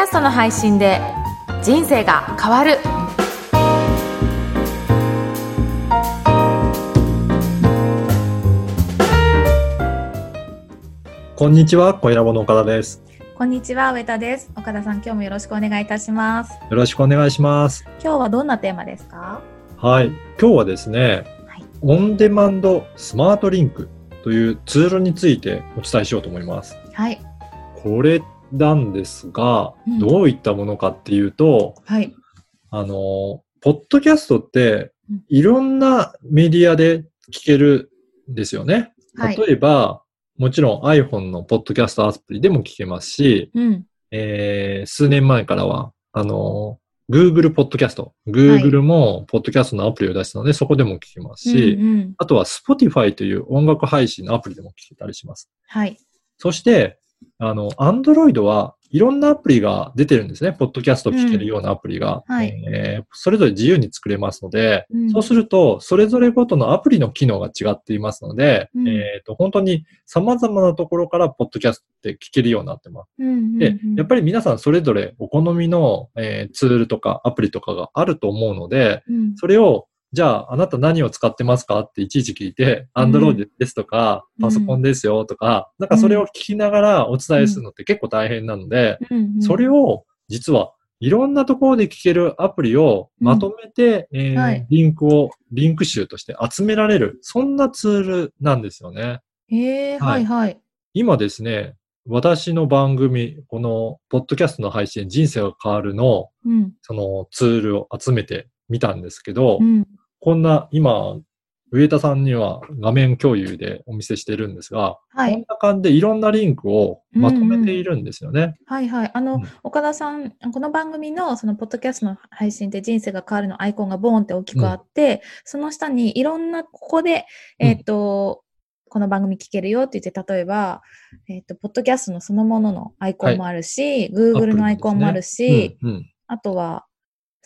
キャストの配信で人生が変わるこんにちは、小ラボの岡田です。こんにちは、上田です。岡田さん、今日もよろしくお願いいたします。よろしくお願いします。今日はどんなテーマですか？はい。今日はですね、はいオンデマンドスマートリンクというツールについてお伝えしようと思います。はい。これなんですが、うんどういったものかっていうと、はい。あの、ポッドキャストってうんいろんなメディアで聞けるんですよね。はい。例えば、もちろん iPhone のポッドキャストアプリでも聞けますし、うん。えー数年前からは、あの、Google ポッドキャスト。Google もポッドキャストのアプリを出したので、そこでも聞けますし、うんうんあとは Spotify という音楽配信のアプリでも聞けたりします。はい。そして、あの、Android はいろんなアプリが出てるんですね。ポッドキャスト聞けるようなアプリが。うんはいえーそれぞれ自由に作れますので、うんそうすると、それぞれごとのアプリの機能が違っていますので、うんえっ、と、本当に様々なところからポッドキャストって聞けるようになってます。うんうんで、やっぱり、り皆さんそれぞれお好みの、えーツールとかアプリとかがあると思うので、うんそれを、じゃあ、あなた何を使ってますか？っていちいち聞いて、うん Android ですとか、うんパソコンですよとか、なんかそれを聞きながらお伝えするのって結構大変なので、うんうんそれを実はいろんなところで聞けるアプリをまとめて、えーはいリンクを、リンク集として集められる、そんなツールなんですよね。えー、ははいいはい。今ですね、私の番組、この、ポッドキャストの配信、人生が変わるの、うん。そのツールを集めてみたんですけど、うん。こんな、今、上田さんには画面共有でお見せしてるんですが、はい。こんな感じでいろんなリンクをまとめているんですよね。はいはい。あの、うん岡田さん、この番組のそのポッドキャストの配信で人生が変わるのアイコンがボーンって大きくあって、その下にいろんな、ここで、うんえっ、と、この番組聞けるよって言って、例えば、えっ、と、ポッドキャストのそのもののアイコンもあるし、Google のアイコンもあるし、うんうんあとは、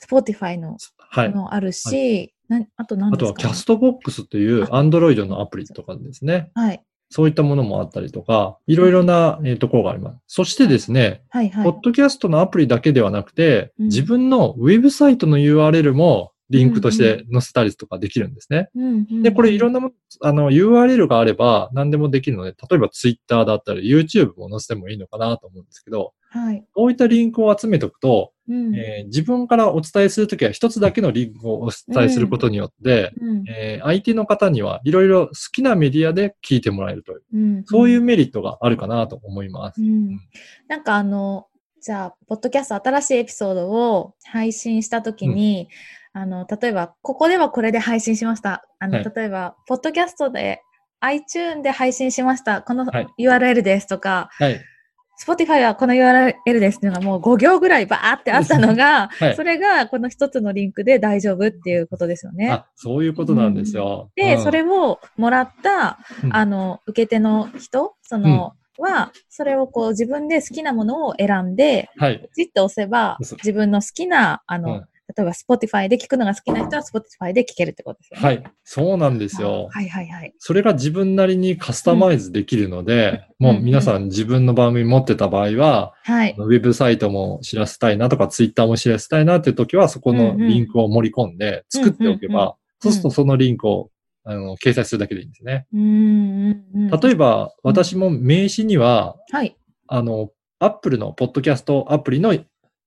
Spotify のはい。もあるし、なんあと何あですか、ね、とはキャストボックスという Android のアプリとかですね。はい。そういったものもあったりとか、いろいろなえーところがあります。そしてですね、はいはい。ポッドキャストのアプリだけではなくて、うん自分のウェブサイトの URL もリンクとして載せたりとかできるんですね。うんうんうんで、これいろんなもの、あの、URL があれば何でもできるので、例えば Twitter だったり YouTube も載せてもいいのかなと思うんですけど、はい。こういったリンクを集めておくと、うんえー自分からお伝えするときは一つだけのリンクをお伝えすることによって、うんえー相手の方にはいろいろ好きなメディアで聞いてもらえるという、うんそういうメリットがあるかなと思います。うんなんかあの、じゃあ、ポッドキャスト新しいエピソードを配信したときに、あの、例えば、ここではこれで配信しました。あの、はい例えば、ポッドキャストで iTune で配信しました。このはい URL ですとか、はい。Spotify はこの URL ですっていうのがもう5行ぐらいバーってあったのが、はい。それがこの一つのリンクで大丈夫っていうことですよね。あ、そういうことなんですよ。で、うん。それをもらった、うん。あの、受け手の人、その、は、それをこう自分で好きなものを選んで、はい。ポチッと押せば、自分の好きな、あの、うん例えば Spotify で聞くのが好きな人は Spotify で聞けるってことですよね。はい。そうなんですよ。はいはいはい。それが自分なりにカスタマイズできるので、うんもう皆さん自分の番組持ってた場合は、はい。ウェブサイトも知らせたいなとか、ツイッターも知らせたいなっていう時は、そこのリンクを盛り込んで作っておけうんうんうんば、そうするとそのリンクをあの掲載するだけでいいんですね。うーんうんうん。例えば、私も名刺には、はい。あの、Apple のポッドキャストアプリの、え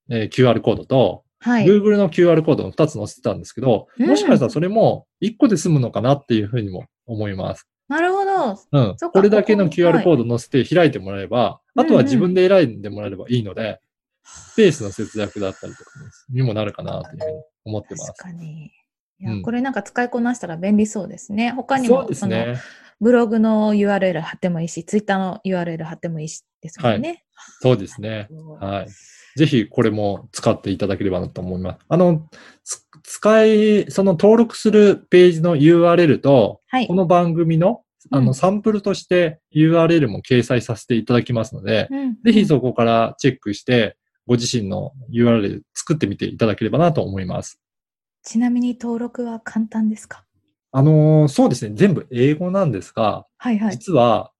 ー QR コードと、はい。Google の QR コードの2つ載せてたんですけど、うんもしかしたらそれも1個で済むのかなっていうふうにも思います。なるほど。うん。これだけの QR コード載せて開いてもらえば、うんあとは自分で選んでもらえればいいので、スペースの節約だったりとかにもなるかなというふうに思ってます確。かに。いや、うんこれなんか使いこなしたら便利そうですね。他にそうも、ですね。ブログの URL 貼ってもいいし、Twitter の URL 貼ってもいいしですもんね。そうですね。はい。ぜひこれも使っていただければなと思います。あの、つ使い、その登録するページの URL と、はいこ。の番組のあうんのサンプルとして URL も掲載させていただきますので、うんぜひそこからチェックして、ご自身の URL 作ってみていただければなと思います。ちなみに登録は簡単ですか？あのーそうですね。全部英語なんですが、はいはい。実は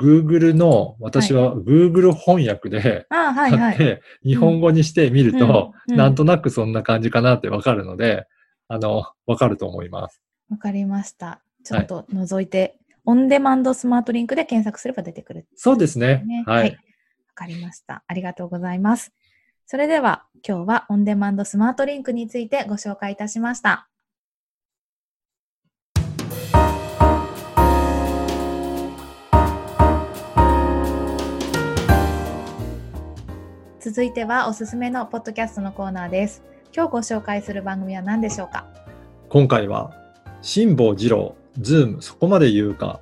Google の、私は Google 翻訳であはいはい。買って、日本語にしてみると、なんとなくそんな感じかなってわかるので、あの、わかると思います。わかりました。ちょっと覗いて、オンデマンドスマートリンクで検索すれば出てくる。そうですね。ね。ははいい。わ。かりました。ありがとうございます。それでは、今日はオンデマンドスマートリンクについてご紹介いたしました。続いてはおすすめのポッドキャストのコーナーです。今日ご紹介する番組は何でしょうか？今回は、辛坊治郎、ズーム、そこまで言うか、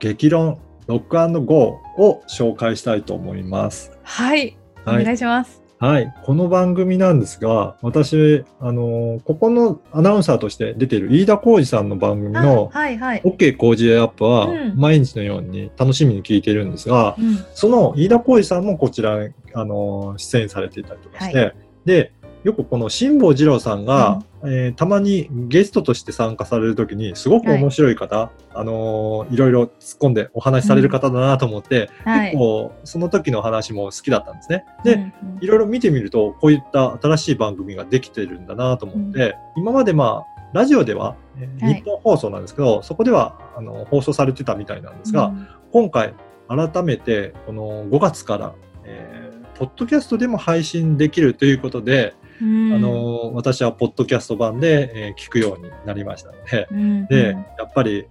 激論、ロックゴーを紹介したいと思います。はい。おはい願いします。はい。この番組なんですが、私、あのーここのアナウンサーとして出ている飯田浩二さんの番組のあはいはい。OK 工事アップはうん毎日のように楽しみに聞いているんですが、うんその飯田浩二さんもこちら、あのー出演されていたりとかして、はで、よくこの辛坊二郎さんが、えーたまにゲストとして参加されるときに、すごく面白い方、あのーいろいろ突っ込んでお話しされる方だなと思って、はい。結。構その時の話も好きだったんですね。で、うんうん。いろいろ見てみると、こういった新しい番組ができてるんだなと思って、今までまあ、ラジオでは、えーはい。日本放送なんですけど、そこではあの放送されてたみたいなんですが、今回、改めて、この5月から、えーポッドキャストでも配信できるということで、うんあの私はポッドキャスト版で、えー聞くようになりましたので、うんで、うんやっぱり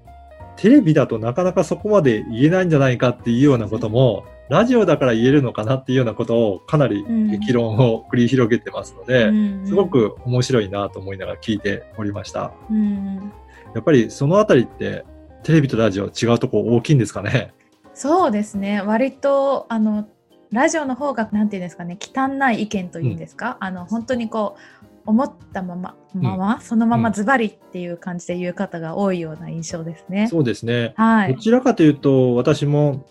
テレビだとなかなかそこまで言えないんじゃないかっていうようなことも、ラジオだから言えるのかなっていうようなことをかなりうん激論を繰り広げてますので、うんすごく面白いなと思いながら聞いておりました。うんやっぱりそのあたりってテレビとラジオ違うとこ大きいんですかね？そうですね。割と、あの、ラジオの方が、なんていうんですかね、汚い意見というんですか、あの、本当にこう、思ったまま、まま、そのままズバリっていう感じで言う方が多いような印象ですね。そうですね。はい。どちらかというと私も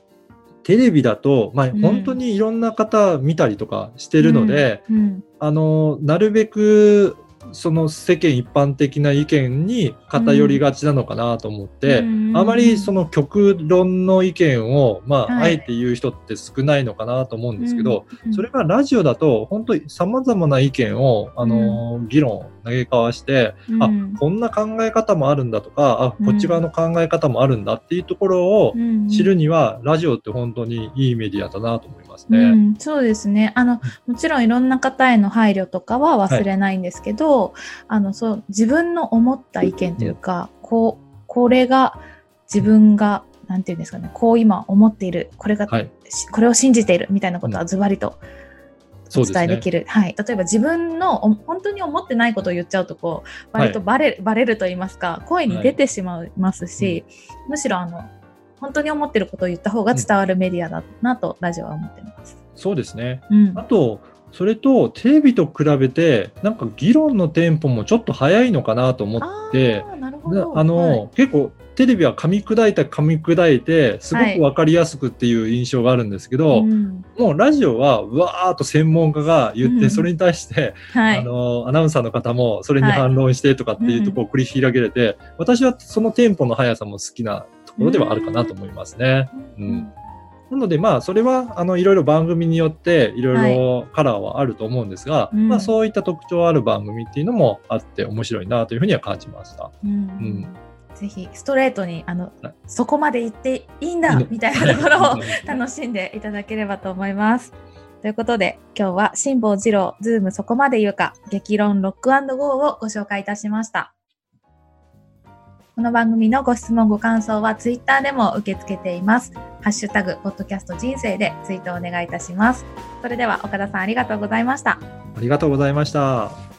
テレビだと、まあ、うん。本当にいろんな方見たりとかしてるので、うん、あの、なるべく、その世間一般的な意見に偏りがちなのかなと思って、うん。あまりその極論の意見を、まあ、はい。あえて言う人って少ないのかなと思うんですけど、うん。それがラジオだと、本当に様々な意見を、あの、議論を投げ交わして、あうん、こんな考え方もあるんだとか、うん。あ、こっち側の考え方もあるんだっていうところをうん。知るには、ラジオって本当にいいメディアだなと思いますね。うん、そうですね。あのもちろんいろんな方への配慮とかは忘れないんですけど、あのそう自分の思った意見というか、こうこれが自分がなんていうんですかねこう今思っているこれが、はい。しこれを信じているみたいなことはズバリとお伝えできる、はい、例えば自分のお本当に思ってないことを言っちゃうとこう割とバレ,、バレると言いますか声に出てしまいますし、むしろあの本当に思ってることを言った方が伝わるメディアだなと、ラジオは思ってます。そうですね。うん。あと、それとテレビと比べて、なんか議論のテンポもちょっと早いのかなと思って、あの、はい。結構テレビは噛み砕いた噛み砕いて、すごくわかりやすくっていう印象があるんですけど、うんもうラジオはうわーっと専門家が言って、うんそれに対して、はい。あの、アナウンサーの方もそれに反論してとかっていうところを繰り広げれて、私はそのテンポの速さも好きなところではあるかなと思いますね。うんなので、まあ、それは、あの、いろいろ番組によって、いろいろカラーはあると思うんですが、うん。まあ、そういった特徴ある番組っていうのもあって面白いなというふうには感じました。うん。ん。ぜひストレートにあの、はい。そこまで言っていいんだみたいなところを 楽しんでいただければと思います。ということで今日は辛坊治郎ズームそこまで言うか激論 Rock Go をご紹介いたしました。この番組のご質問ご感想はツイッターでも受け付けています。ハッシュタグポッドキャスト人生でツイートお願いいたします。それでは岡田さんありがとうございました。ありがとうございました。